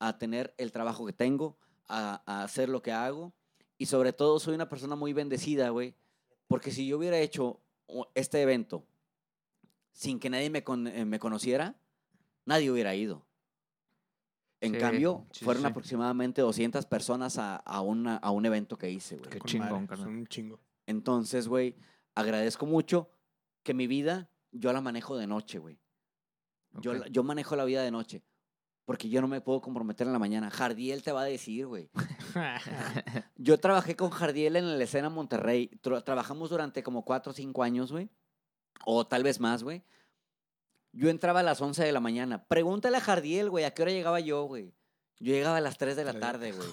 a tener el trabajo que tengo, a, a hacer lo que hago y sobre todo soy una persona muy bendecida, güey, porque si yo hubiera hecho este evento sin que nadie me, con- eh, me conociera, nadie hubiera ido. En Sí, cambio, sí, fueron sí. aproximadamente 200 personas a, a, una- a un evento que hice, güey. Qué chingón, carnal. Son un chingo. Entonces, güey, agradezco mucho que mi vida yo la manejo de noche, güey. Yo, yo manejo la vida de noche. Porque yo no me puedo comprometer en la mañana. Jardiel te va a decir, güey. Yo trabajé con Jardiel en la escena Monterrey. Tra- trabajamos durante como cuatro o cinco años, güey. O tal vez más, güey. Yo entraba a las 11 de la mañana. Pregúntale a Jardiel, güey, ¿a qué hora llegaba yo, güey? Yo llegaba a las 3 de la tarde, güey.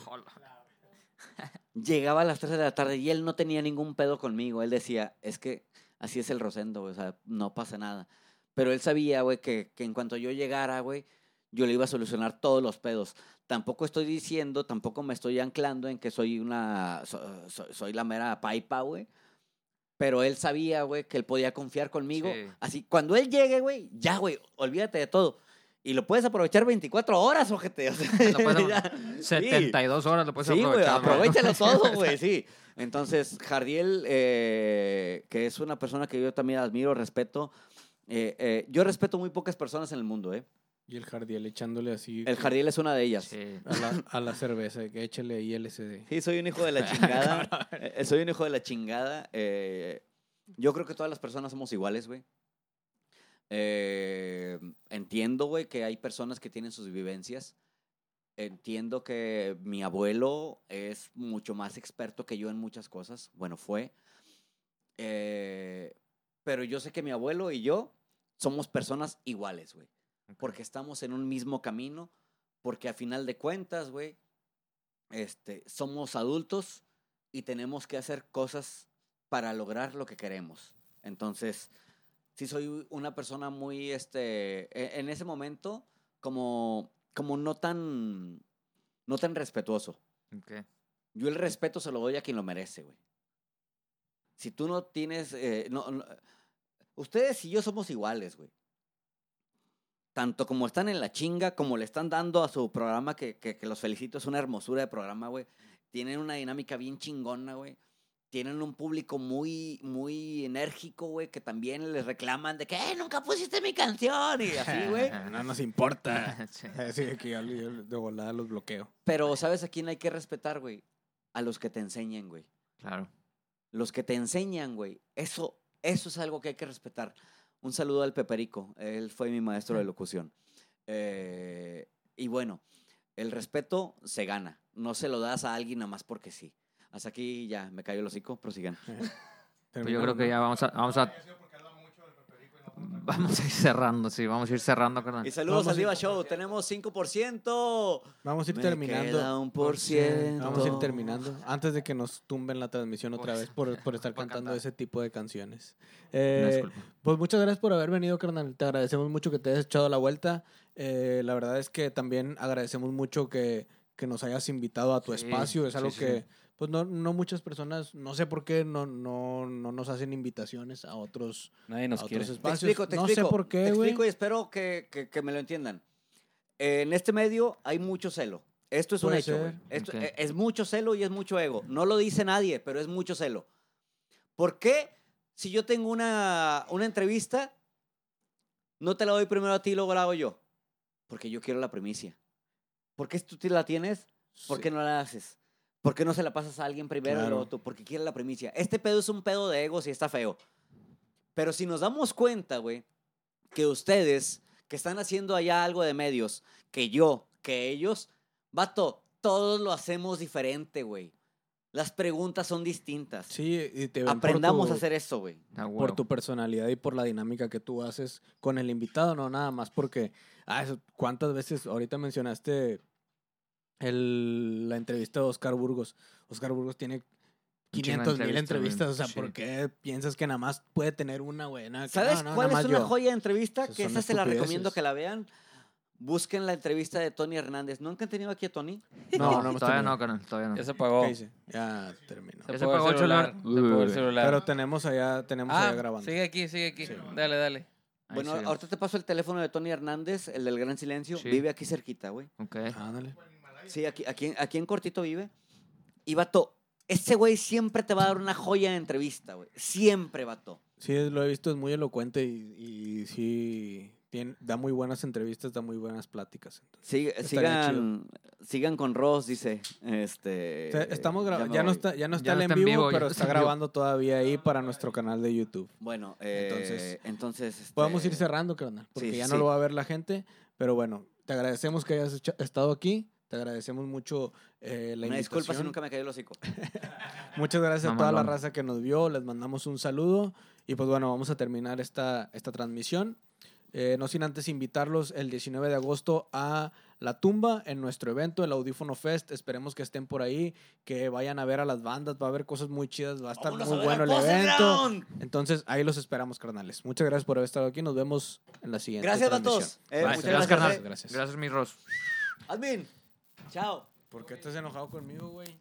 Llegaba a las 3 de la tarde y él no tenía ningún pedo conmigo. Él decía, es que así es el Rosendo, güey, o sea, no pasa nada. Pero él sabía, güey, que, que en cuanto yo llegara, güey, yo le iba a solucionar todos los pedos. Tampoco estoy diciendo, tampoco me estoy anclando en que soy una, so- so- soy la mera paipa, güey. Pero él sabía, güey, que él podía confiar conmigo. Sí. Así, cuando él llegue, güey, ya, güey, olvídate de todo. Y lo puedes aprovechar 24 horas, ojete. O sea, Lo puedes ya, sí. 72 horas lo puedes Sí, güey, aprovechar. aprovechalo todo, güey, sí. Entonces, Jardiel, eh, que es una persona que yo también admiro, respeto. eh, eh, yo respeto muy pocas personas en el mundo, ¿eh? Y el Jardiel echándole así. El Jardiel es una de ellas. Sí. A la, a la cerveza, que échale ahí LSD. Sí, soy un hijo de la chingada. Eh, soy un hijo de la chingada. eh, yo creo que todas las personas somos iguales, güey. Eh, entiendo, güey, que hay personas que tienen sus vivencias. Entiendo que mi abuelo es mucho más experto que yo en muchas cosas. Bueno, fue. Eh, pero yo sé que mi abuelo y yo somos personas iguales, güey. Porque estamos en un mismo camino. Porque a final de cuentas, güey, este, somos adultos y tenemos que hacer cosas para lograr lo que queremos. Entonces, sí soy una persona muy, este, e- en ese momento, como, como no tan, no tan respetuoso. Ok. Yo el respeto se lo doy a quien lo merece, güey. Si tú no tienes, eh, no, no- ustedes y yo somos iguales, güey. tanto como están en la chinga, como le están dando a su programa, que, que, que los felicito, es una hermosura de programa, güey. Tienen una dinámica bien chingona, güey. Tienen un público muy, muy enérgico, güey, que también les reclaman de que, "Eh, nunca pusiste mi canción! Y así, güey. no nos importa. Sí. Así que yo, yo de volada los bloqueo. Pero, ¿sabes a quién hay que respetar, güey? A los que te enseñen, güey. Claro. Los que te enseñan, güey. Eso, eso es algo que hay que respetar. Un saludo al Peperico. Él fue mi maestro de locución. Eh, y bueno, el respeto se gana. No se lo das a alguien nada más porque sí. Hasta aquí ya me cayó el hocico. Prosigan. Pues yo creo que ya vamos a, vamos a, vamos a ir cerrando, sí, vamos a ir cerrando, carnal. Y saludos al a- Diva Show. Tenemos 5%. Vamos a ir Me terminando. queda un por ciento. Vamos a ir terminando. Antes de que nos tumben la transmisión otra vez por, por estar cantando cantar. ese tipo de canciones. Eh, pues muchas gracias por haber venido, carnal. Te agradecemos mucho que te hayas echado la vuelta. Eh, la verdad es que también agradecemos mucho que, que nos hayas invitado a tu Sí, espacio. Es algo sí, que. Pues no, no muchas personas, no sé por qué, no, no, no nos hacen invitaciones a otros, Nadie a nos otros quiere. Te espacios. explico, te no explico. sé por qué, Te explico y espero que, que- que me lo entiendan. En este medio hay mucho celo. Esto es un hecho. Esto Ok. e- Es mucho celo y es mucho ego. No lo dice nadie, pero es mucho celo. ¿Por qué si yo tengo una, una entrevista, no te la doy primero a ti y luego la hago yo? Porque yo quiero la primicia. ¿Por qué si tú la tienes? ¿Por Sí. qué no la haces? ¿Por qué no se la pasas a alguien primero Claro. luego tú? Porque quiere la primicia. Este pedo es un pedo de egos y está feo. Pero si nos damos cuenta, güey, que ustedes que están haciendo allá algo de medios, que yo, que ellos, vato, todos lo hacemos diferente, güey. Las preguntas son distintas. Sí, y te ven por Aprendamos tu- a hacer eso, güey. A por tu personalidad y por la dinámica que tú haces con el invitado, no nada más porque, ah, eso, ¿cuántas veces ahorita mencionaste el, la entrevista de Oscar Burgos? Oscar Burgos tiene Un chingo de 500 mil entrevistas, o sea, sí. ¿por qué piensas que nada más puede tener una buena? ¿Sabes cuál es una joya de entrevista? Que esa se la recomiendo que la vean. Busquen la entrevista de Tony Hernández. ¿Nunca han tenido aquí a Tony? No, no todavía no, carnal, todavía no. Ya se apagó. ¿Qué dice? Ya terminó. Se Ya se apagó apagó el celular. Se apagó el Uy. celular. Pero tenemos allá, tenemos ah, allá grabando. sigue aquí, sigue aquí. Sí. Dale, dale. Ahí Bueno, ahorita te paso el teléfono de Tony Hernández, el del Gran Silencio. Sí. Vive aquí cerquita, güey. Ok. Ándale. Sí, aquí, aquí, aquí en Cortito vive. Y vato, ese güey siempre te va a dar una joya de entrevista, güey. Siempre, vato. Sí, lo he visto, es muy elocuente y, y sí, tiene, da muy buenas entrevistas, da muy buenas pláticas. entonces. Estaría sigan, sigan con Ross, dice. Este, O sea, estamos grabando, ya, no está, ya no está Ya el no en está en vivo, pero está vivo. grabando todavía ahí para nuestro canal de YouTube. Bueno, eh, Entonces, entonces, este, Podemos ir cerrando, carnal, porque sí, ya sí. no lo va a ver la gente, pero bueno, te agradecemos que hayas estado aquí, te agradecemos mucho eh, la Una disculpa si invitación. nunca me cayó el hocico. Muchas gracias a toda la raza que nos vio, les mandamos un saludo y pues bueno, vamos a terminar esta, esta transmisión. Eh, no sin antes invitarlos el 19 de agosto a La Tumba en nuestro evento, el Audífono Fest. Esperemos que estén por ahí, que vayan a ver a las bandas, va a haber cosas muy chidas, va a estar Vámonos muy a bueno el evento. Ground. Entonces ahí los esperamos, carnales. Muchas gracias por haber estado aquí, nos vemos en la siguiente. Gracias, transmisión. vatos. Eh, muchas Gracias, gracias. carnal. eh. Gracias. Gracias, mi Ros. Admin. Chao. ¿Por qué estás enojado conmigo, güey?